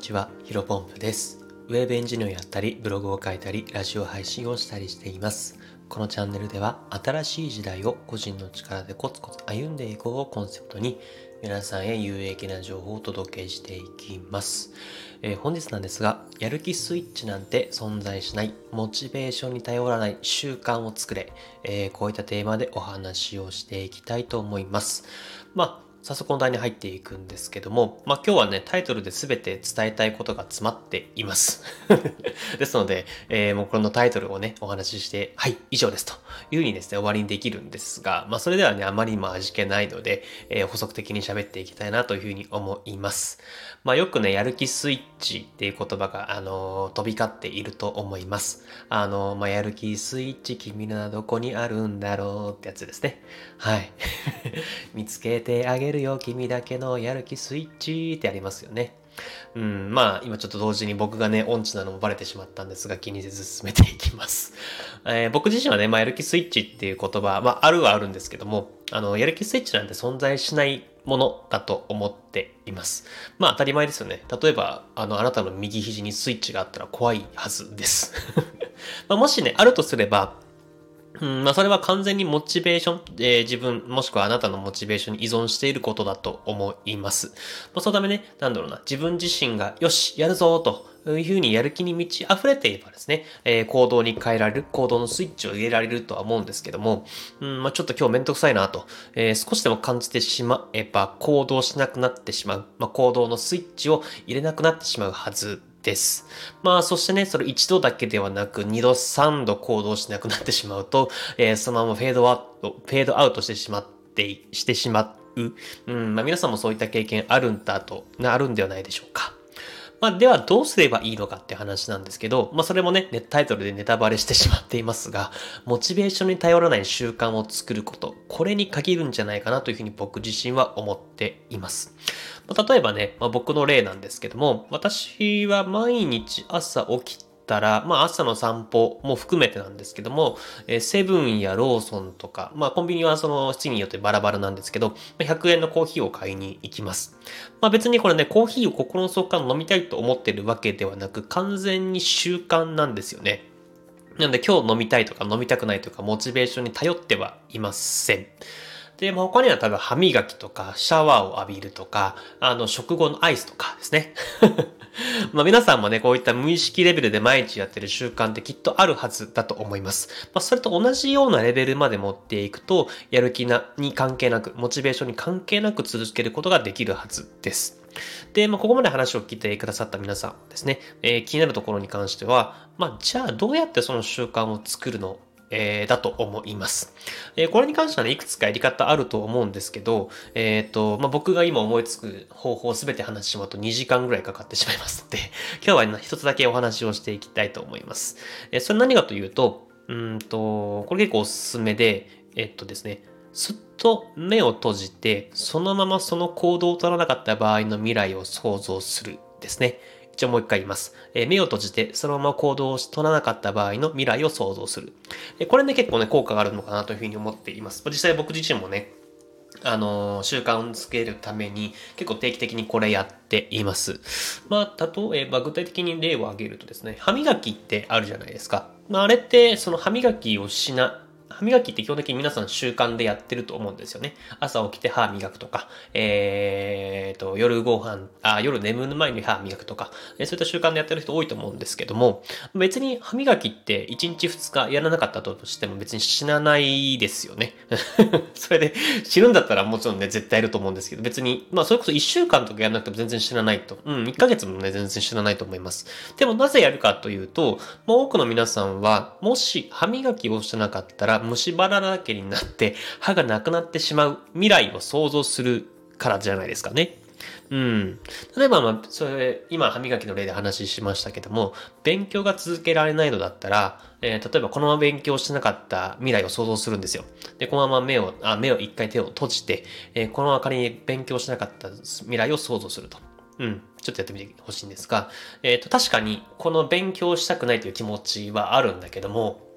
にちは、ヒロポンプです。ウェブエンジニアをやったり、ブログを書いたり、ラジオ配信をしたりしています。このチャンネルでは、新しい時代を個人の力でコツコツ歩んでいこうをコンセプトに、皆さんへ有益な情報をお届けしていきます。えー本日なんですが、やる気スイッチなんて存在しない、モチベーションに頼らない習慣を作れ、えーこういったテーマでお話をしていきたいと思います。まあ早速本題に入っていくんですけども、まあ今日はね、タイトルで全て伝えたいことが詰まっています。ですので、えーもうこのタイトルをね、お話しして、はい、以上ですというふうにですね、終わりにできるんですが、まあそれではね、あまりにも味気ないので、えー補足的に喋っていきたいなというふうに思います。まあよくね、やる気スイッチっていう言葉が、あのー飛び交っていると思います。あのまあやる気スイッチ、君のはどこにあるんだろうってやつですね。はい。見つけてあげるよ、君だけのやる気スイッチってありますよね。うん、まあ今ちょっと同時に僕がね、音痴なのもバレてしまったんですが気にせず進めていきます。えー僕自身はね、まあやる気スイッチっていう言葉、まああるはあるんですけども、あの、やる気スイッチなんて存在しないものだと思っています。まあ当たり前ですよね。例えば、あの、あなたの右肘にスイッチがあったら怖いはずです。まあもしね、あるとすれば、うん、まあそれは完全にモチベーション、えー自分、もしくはあなたのモチベーションに依存していることだと思います。まあ、そのためね、なんだろうな、自分自身が、よし、やるぞというふうにやる気に満ち溢れていればですね、えー行動に変えられる、行動のスイッチを入れられるとは思うんですけども、うん、まあちょっと今日めんどくさいなと、えー少しでも感じてしまえば行動しなくなってしまう、まあ行動のスイッチを入れなくなってしまうはずです。まあ、そしてね、それ一度だけではなく、二度、三度行動しなくなってしまうと、えーそのままフェードアウト、フェードアウトしてしまって、してしまう。うん、まあ皆さんもそういった経験あるんだと、あるんではないでしょうか。まあ、ではどうすればいいのかって話なんですけど、まあ、それもね、タイトルでネタバレしてしまっていますが、モチベーションに頼らない習慣を作ること、これに限るんじゃないかなというふうに僕自身は思っています。まあ例えばね、まあ、僕の例なんですけども、私は毎日朝起きてたら、まあ朝の散歩も含めてなんですけども、えーセブンやローソンとか、まあコンビニはその質によってバラバラなんですけど、ま100円のコーヒーを買いに行きます。まあ別にこれね、コーヒーを心の底から飲みたいと思ってるわけではなく、完全に習慣なんですよね。なんで今日飲みたいとか飲みたくないとか、モチベーションに頼ってはいません。で、まあ、他には多分歯磨きとか、シャワーを浴びるとか、あの、食後のアイスとかですね。まあ皆さんもね、こういった無意識レベルで毎日やってる習慣ってきっとあるはずだと思います。まあそれと同じようなレベルまで持っていくと、やる気な、に関係なく、モチベーションに関係なく続けることができるはずです。で、まあここまで話を聞いてくださった皆さんですね、えー気になるところに関しては、まあじゃあどうやってその習慣を作るのえーだと思います。えーこれに関してはね、いくつかやり方あると思うんですけど、えっ、と、まあ、僕が今思いつく方法をすべて話してしまうと2時間ぐらいかかってしまいますので、今日は一つだけお話をしていきたいと思います。えーそれ何かというと、うんと、これ結構おすすめで、えっとですね、すっと目を閉じて、そのままその行動を取らなかった場合の未来を想像するですね。一応もう一回言います。えー目を閉じて、そのまま行動を取らなかった場合の未来を想像する。えーこれね、結構ね、効果があるのかなというふうに思っています。実際僕自身もね、あのー習慣をつけるために結構定期的にこれやっています。まあ、例えば具体的に例を挙げるとですね、歯磨きってあるじゃないですか。まあ、あれってその歯磨きをしな、歯磨きって基本的に皆さん習慣でやってると思うんですよね。朝起きて歯磨くとか、えーと、夜ご飯、あ、夜眠る前に歯磨くとか、そういった習慣でやってる人多いと思うんですけども、別に歯磨きって1日2日やらなかったとしても別に死なないですよね。それで死ぬんだったらもちろんね、絶対いると思うんですけど、別に、まあそれこそ1週間とかやらなくても全然死なないと。うん、1ヶ月もね、全然死なないと思います。でもなぜやるかというと、まあ多くの皆さんは、もし歯磨きをしてなかったら虫歯だらけになって歯がなくなってしまう未来を想像するからじゃないですかね。うん。例えば、まあ、それ、今、歯磨きの例で話しましたけども、勉強が続けられないのだったら、えー例えばこのまま勉強してなかった未来を想像するんですよ。で、このまま目を、あ目を一回手を閉じて、えーこのまま仮に勉強しなかった未来を想像すると。うん。ちょっとやってみてほしいんですが、えっ、と、確かに、この勉強したくないという気持ちはあるんだけども、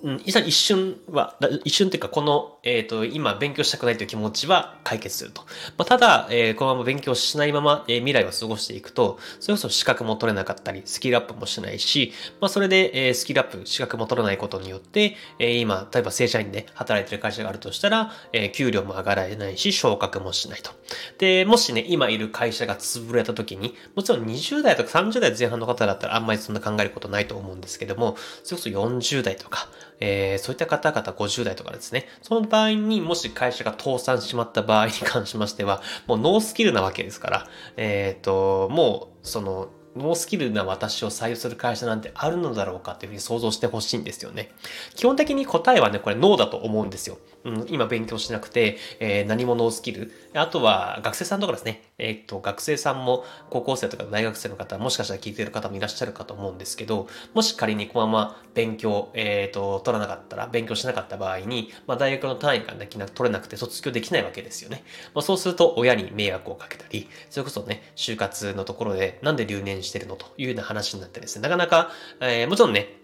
うん、いざ一瞬は、一瞬っていうか、この、えっ、と、今勉強したくないという気持ちは解決すると。まあ、ただ、えー、このまま勉強しないまま、えー、未来を過ごしていくと、それこそ資格も取れなかったり、スキルアップもしないし、まあ、それで、えー、スキルアップ、資格も取らないことによって、えー、今、例えば正社員で働いてる会社があるとしたら、えー、給料も上がらないし、昇格もしないと。で、もしね、今いる会社が潰れた時に、もちろん20代とか30代前半の方だったらあんまりそんな考えることないと思うんですけども、それこそ40代とか、えー、そういった方々50代とかですね、その場合にもし会社が倒産しまった場合に関しましては、もうノースキルなわけですから、えっ、ー、と、もう、その、ノースキルな私を採用する会社なんてあるのだろうかっていうふうに想像してほしいんですよね。基本的に答えはね、これノーだと思うんですよ。うん、今勉強しなくて、えー、何もノースキル。あとは学生さんとかですね。えー、っと、学生さんも高校生とか大学生の方、もしかしたら聞いてる方もいらっしゃるかと思うんですけど、もし仮にこのまま勉強、えー、っと、取らなかったら、勉強しなかった場合に、まあ大学の単位ができな取れなくて卒業できないわけですよね。まあそうすると親に迷惑をかけたり、それこそね、就活のところでなんで留年してるのというような話になってですね、なかなか、えー、もちろんね、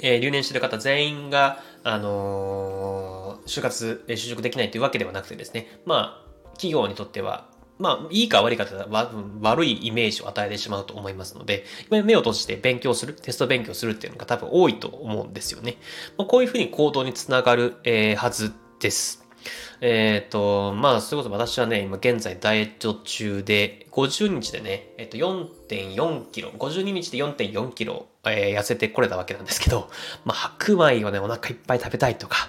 えー、留年してる方全員が、あのー、就活、就職できないというわけではなくてですね、まあ、企業にとっては、まあ、いいか悪いかという悪いイメージを与えてしまうと思いますので、目を閉じて勉強する、テスト勉強するっていうのが多分多いと思うんですよね。まあ、こういうふうに行動につながる、えー、はずです。えっ、ー、と、まあ、そういうこと私はね、今現在ダイエット中で、50日でね、えっ、ー、と、4.4キロ、52日で4.4キロ、えー、痩せてこれたわけなんですけど、まあ、白米をね、お腹いっぱい食べたいとか、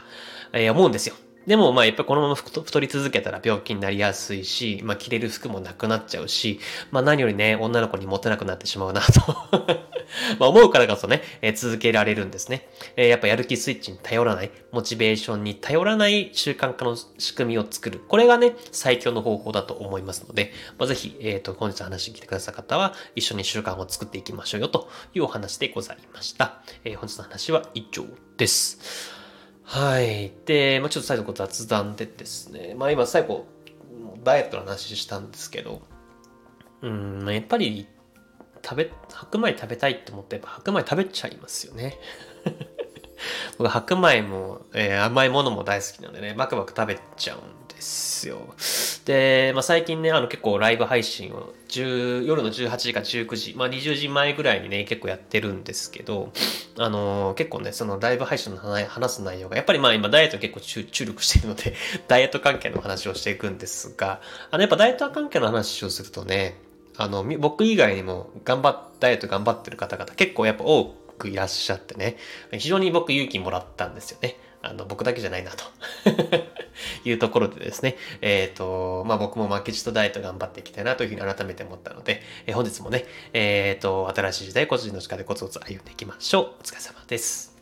えー、思うんですよ。でも、まあ、やっぱりこのまま太り続けたら病気になりやすいし、まあ、着れる服もなくなっちゃうし、まあ、何よりね、女の子にモテなくなってしまうなと まあ、思うからこそね、えー、続けられるんですね。えー、やっぱやる気スイッチに頼らない、モチベーションに頼らない習慣化の仕組みを作る。これがね、最強の方法だと思いますので、まあ、ぜひ、えっ、ー、と、本日話に来てくださった方は、一緒に習慣を作っていきましょうよというお話でございました。えー、本日の話は以上です。はい。で、まあ、ちょっと最後雑談でですね、まあ今最後、ダイエットの話したんですけど、うん、やっぱり食べ、白米食べたいって思ってやっぱ白米食べちゃいますよね。僕白米も、えー、甘いものも大好きなんでね、バクバク食べちゃうんですよ。で、まあ、最近ね、あの結構ライブ配信を夜の18時か19時、まあ、20時前ぐらいにね、結構やってるんですけど、あのー、結構ね、そのライブ配信の話す内容が、やっぱりまあ今ダイエット結構注力しているので、ダイエット関係の話をしていくんですが、あのやっぱダイエット関係の話をするとね、あの、僕以外にも頑張っ、ダイエット頑張ってる方々結構やっぱ多くくいらっしゃってね、非常に僕勇気もらったんですよね。あの、僕だけじゃないなと いうところでですね、えっ、ー、と、まあ、僕も負けじとダイエット頑張っていきたいなというふうに改めて思ったので、えー、本日もね、えっ、ー、と、新しい時代個人の力でコツコツ歩んでいきましょう。お疲れ様です。